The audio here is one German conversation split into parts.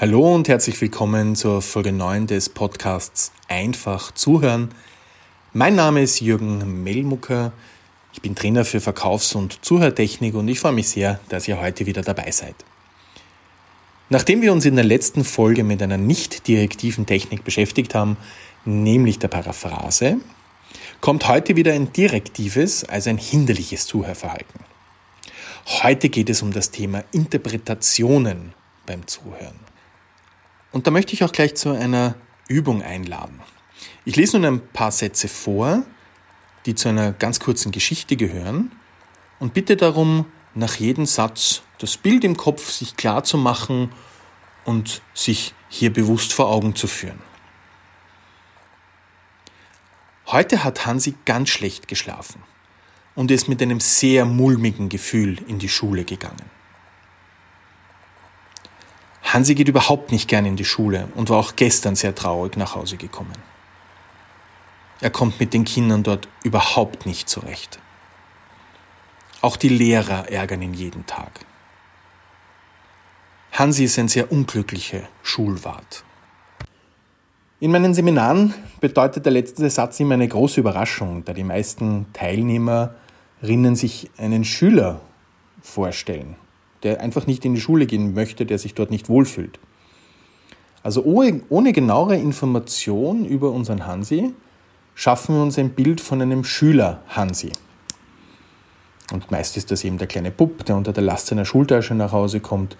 Hallo und herzlich willkommen zur Folge 9 des Podcasts Einfach zuhören. Mein Name ist Jürgen Mellmucker. Ich bin Trainer für Verkaufs- und Zuhörtechnik und ich freue mich sehr, dass ihr heute wieder dabei seid. Nachdem wir uns in der letzten Folge mit einer nicht direktiven Technik beschäftigt haben, nämlich der Paraphrase, kommt heute wieder ein direktives, also ein hinderliches Zuhörverhalten. Heute geht es um das Thema Interpretationen beim Zuhören. Und da möchte ich auch gleich zu einer Übung einladen. Ich lese nun ein paar Sätze vor, die zu einer ganz kurzen Geschichte gehören und bitte darum, nach jedem Satz das Bild im Kopf sich klar zu machen und sich hier bewusst vor Augen zu führen. Heute hat Hansi ganz schlecht geschlafen und ist mit einem sehr mulmigen Gefühl in die Schule gegangen. Hansi geht überhaupt nicht gern in die Schule und war auch gestern sehr traurig nach Hause gekommen. Er kommt mit den Kindern dort überhaupt nicht zurecht. Auch die Lehrer ärgern ihn jeden Tag. Hansi ist ein sehr unglücklicher Schulwart. In meinen Seminaren bedeutet der letzte Satz immer eine große Überraschung, da die meisten Teilnehmerinnen sich einen Schüler vorstellen der einfach nicht in die Schule gehen möchte, der sich dort nicht wohlfühlt. Also ohne, ohne genauere Information über unseren Hansi schaffen wir uns ein Bild von einem Schüler Hansi. Und meist ist das eben der kleine Bub, der unter der Last seiner Schultasche nach Hause kommt.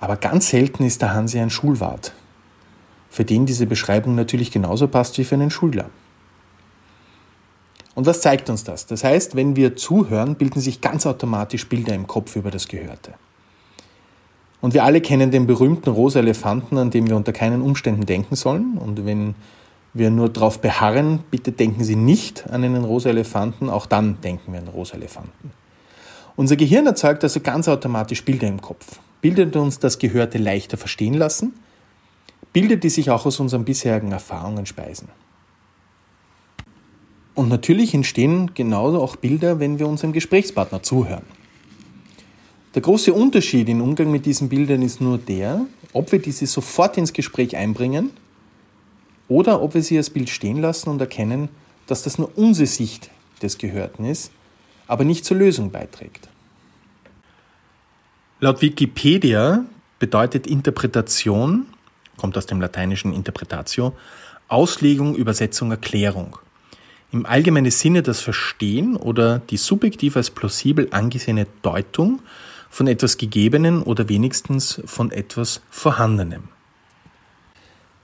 Aber ganz selten ist der Hansi ein Schulwart, für den diese Beschreibung natürlich genauso passt wie für einen Schüler. Und was zeigt uns das? Das heißt, wenn wir zuhören, bilden sich ganz automatisch Bilder im Kopf über das Gehörte. Und wir alle kennen den berühmten rosa Elefanten, an dem wir unter keinen Umständen denken sollen. Und wenn wir nur darauf beharren, bitte denken Sie nicht an einen rosa Elefanten, auch dann denken wir an rosa Elefanten. Unser Gehirn erzeugt also ganz automatisch Bilder im Kopf. Bildet uns das Gehörte leichter verstehen lassen, Bilder, die sich auch aus unseren bisherigen Erfahrungen speisen. Und natürlich entstehen genauso auch Bilder, wenn wir unserem Gesprächspartner zuhören. Der große Unterschied im Umgang mit diesen Bildern ist nur der, ob wir diese sofort ins Gespräch einbringen oder ob wir sie als Bild stehen lassen und erkennen, dass das nur unsere Sicht des Gehörten ist, aber nicht zur Lösung beiträgt. Laut Wikipedia bedeutet Interpretation, kommt aus dem lateinischen Interpretatio, Auslegung, Übersetzung, Erklärung im allgemeinen Sinne das Verstehen oder die subjektiv als plausibel angesehene Deutung von etwas Gegebenen oder wenigstens von etwas Vorhandenem.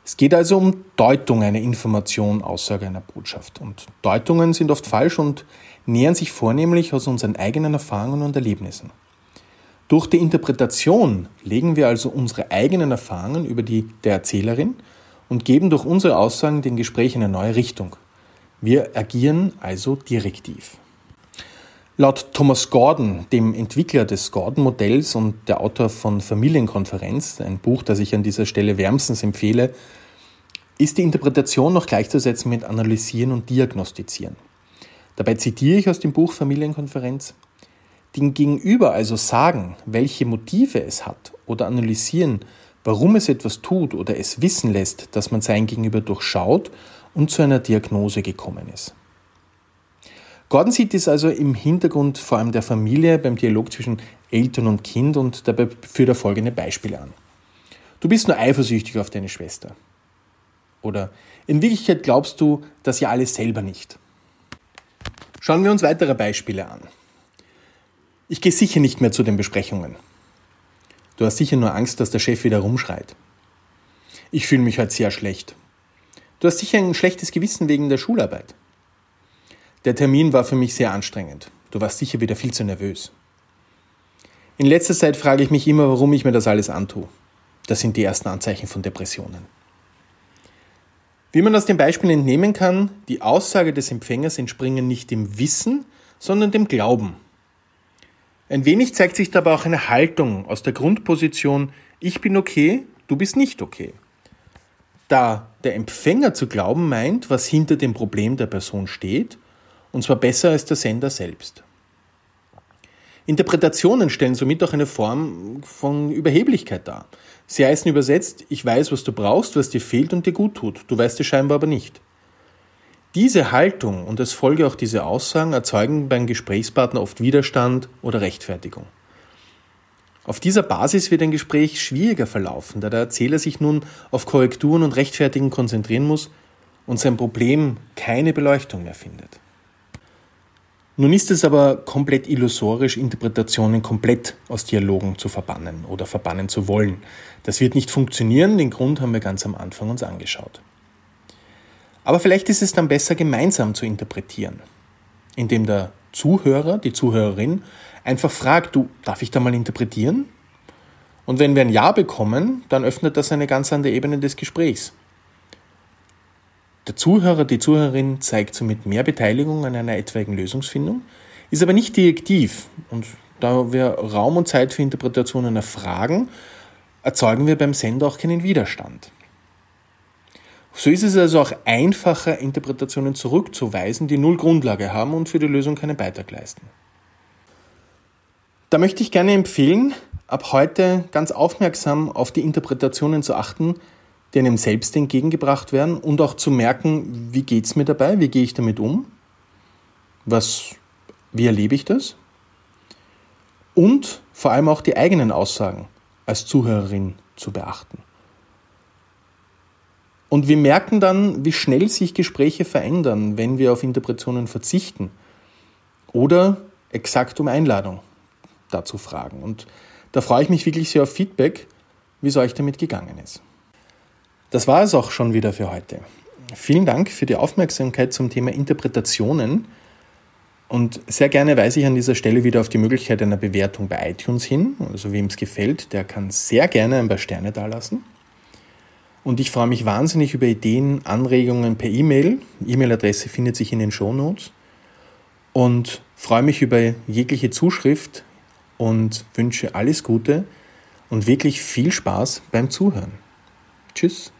Es geht also um Deutung einer Information, Aussage einer Botschaft. Und Deutungen sind oft falsch und nähern sich vornehmlich aus unseren eigenen Erfahrungen und Erlebnissen. Durch die Interpretation legen wir also unsere eigenen Erfahrungen über die der Erzählerin und geben durch unsere Aussagen den Gesprächen eine neue Richtung. Wir agieren also direktiv. Laut Thomas Gordon, dem Entwickler des Gordon-Modells und der Autor von Familienkonferenz, ein Buch, das ich an dieser Stelle wärmstens empfehle, ist die Interpretation noch gleichzusetzen mit Analysieren und Diagnostizieren. Dabei zitiere ich aus dem Buch Familienkonferenz, den Gegenüber also sagen, welche Motive es hat oder analysieren, warum es etwas tut oder es wissen lässt, dass man sein Gegenüber durchschaut und zu einer Diagnose gekommen ist. Gordon sieht dies also im Hintergrund vor allem der Familie beim Dialog zwischen Eltern und Kind und dabei führt er folgende Beispiele an. Du bist nur eifersüchtig auf deine Schwester. Oder in Wirklichkeit glaubst du das ja alles selber nicht. Schauen wir uns weitere Beispiele an. Ich gehe sicher nicht mehr zu den Besprechungen. Du hast sicher nur Angst, dass der Chef wieder rumschreit. Ich fühle mich heute sehr schlecht. Du hast sicher ein schlechtes Gewissen wegen der Schularbeit. Der Termin war für mich sehr anstrengend. Du warst sicher wieder viel zu nervös. In letzter Zeit frage ich mich immer, warum ich mir das alles antue. Das sind die ersten Anzeichen von Depressionen. Wie man aus dem Beispiel entnehmen kann, die Aussage des Empfängers entspringen nicht dem Wissen, sondern dem Glauben. Ein wenig zeigt sich dabei auch eine Haltung aus der Grundposition, ich bin okay, du bist nicht okay da der Empfänger zu glauben meint, was hinter dem Problem der Person steht, und zwar besser als der Sender selbst. Interpretationen stellen somit auch eine Form von Überheblichkeit dar. Sie heißen übersetzt, ich weiß, was du brauchst, was dir fehlt und dir gut tut. Du weißt es scheinbar aber nicht. Diese Haltung und als Folge auch diese Aussagen erzeugen beim Gesprächspartner oft Widerstand oder Rechtfertigung. Auf dieser Basis wird ein Gespräch schwieriger verlaufen, da der Erzähler sich nun auf Korrekturen und Rechtfertigen konzentrieren muss und sein Problem keine Beleuchtung mehr findet. Nun ist es aber komplett illusorisch, Interpretationen komplett aus Dialogen zu verbannen oder verbannen zu wollen. Das wird nicht funktionieren, den Grund haben wir ganz am Anfang uns angeschaut. Aber vielleicht ist es dann besser, gemeinsam zu interpretieren, indem der Zuhörer, die Zuhörerin einfach fragt, du, darf ich da mal interpretieren? Und wenn wir ein Ja bekommen, dann öffnet das eine ganz andere Ebene des Gesprächs. Der Zuhörer, die Zuhörerin zeigt somit mehr Beteiligung an einer etwaigen Lösungsfindung, ist aber nicht direktiv. Und da wir Raum und Zeit für Interpretationen erfragen, erzeugen wir beim Sender auch keinen Widerstand. So ist es also auch einfacher, Interpretationen zurückzuweisen, die null Grundlage haben und für die Lösung keinen Beitrag leisten. Da möchte ich gerne empfehlen, ab heute ganz aufmerksam auf die Interpretationen zu achten, die einem selbst entgegengebracht werden und auch zu merken, wie geht es mir dabei, wie gehe ich damit um, was, wie erlebe ich das und vor allem auch die eigenen Aussagen als Zuhörerin zu beachten. Und wir merken dann, wie schnell sich Gespräche verändern, wenn wir auf Interpretationen verzichten oder exakt um Einladung dazu fragen. Und da freue ich mich wirklich sehr auf Feedback, wie es euch damit gegangen ist. Das war es auch schon wieder für heute. Vielen Dank für die Aufmerksamkeit zum Thema Interpretationen. Und sehr gerne weise ich an dieser Stelle wieder auf die Möglichkeit einer Bewertung bei iTunes hin. Also wem es gefällt, der kann sehr gerne ein paar Sterne dalassen. Und ich freue mich wahnsinnig über Ideen, Anregungen per E-Mail. E-Mail-Adresse findet sich in den Show Notes. Und freue mich über jegliche Zuschrift und wünsche alles Gute und wirklich viel Spaß beim Zuhören. Tschüss.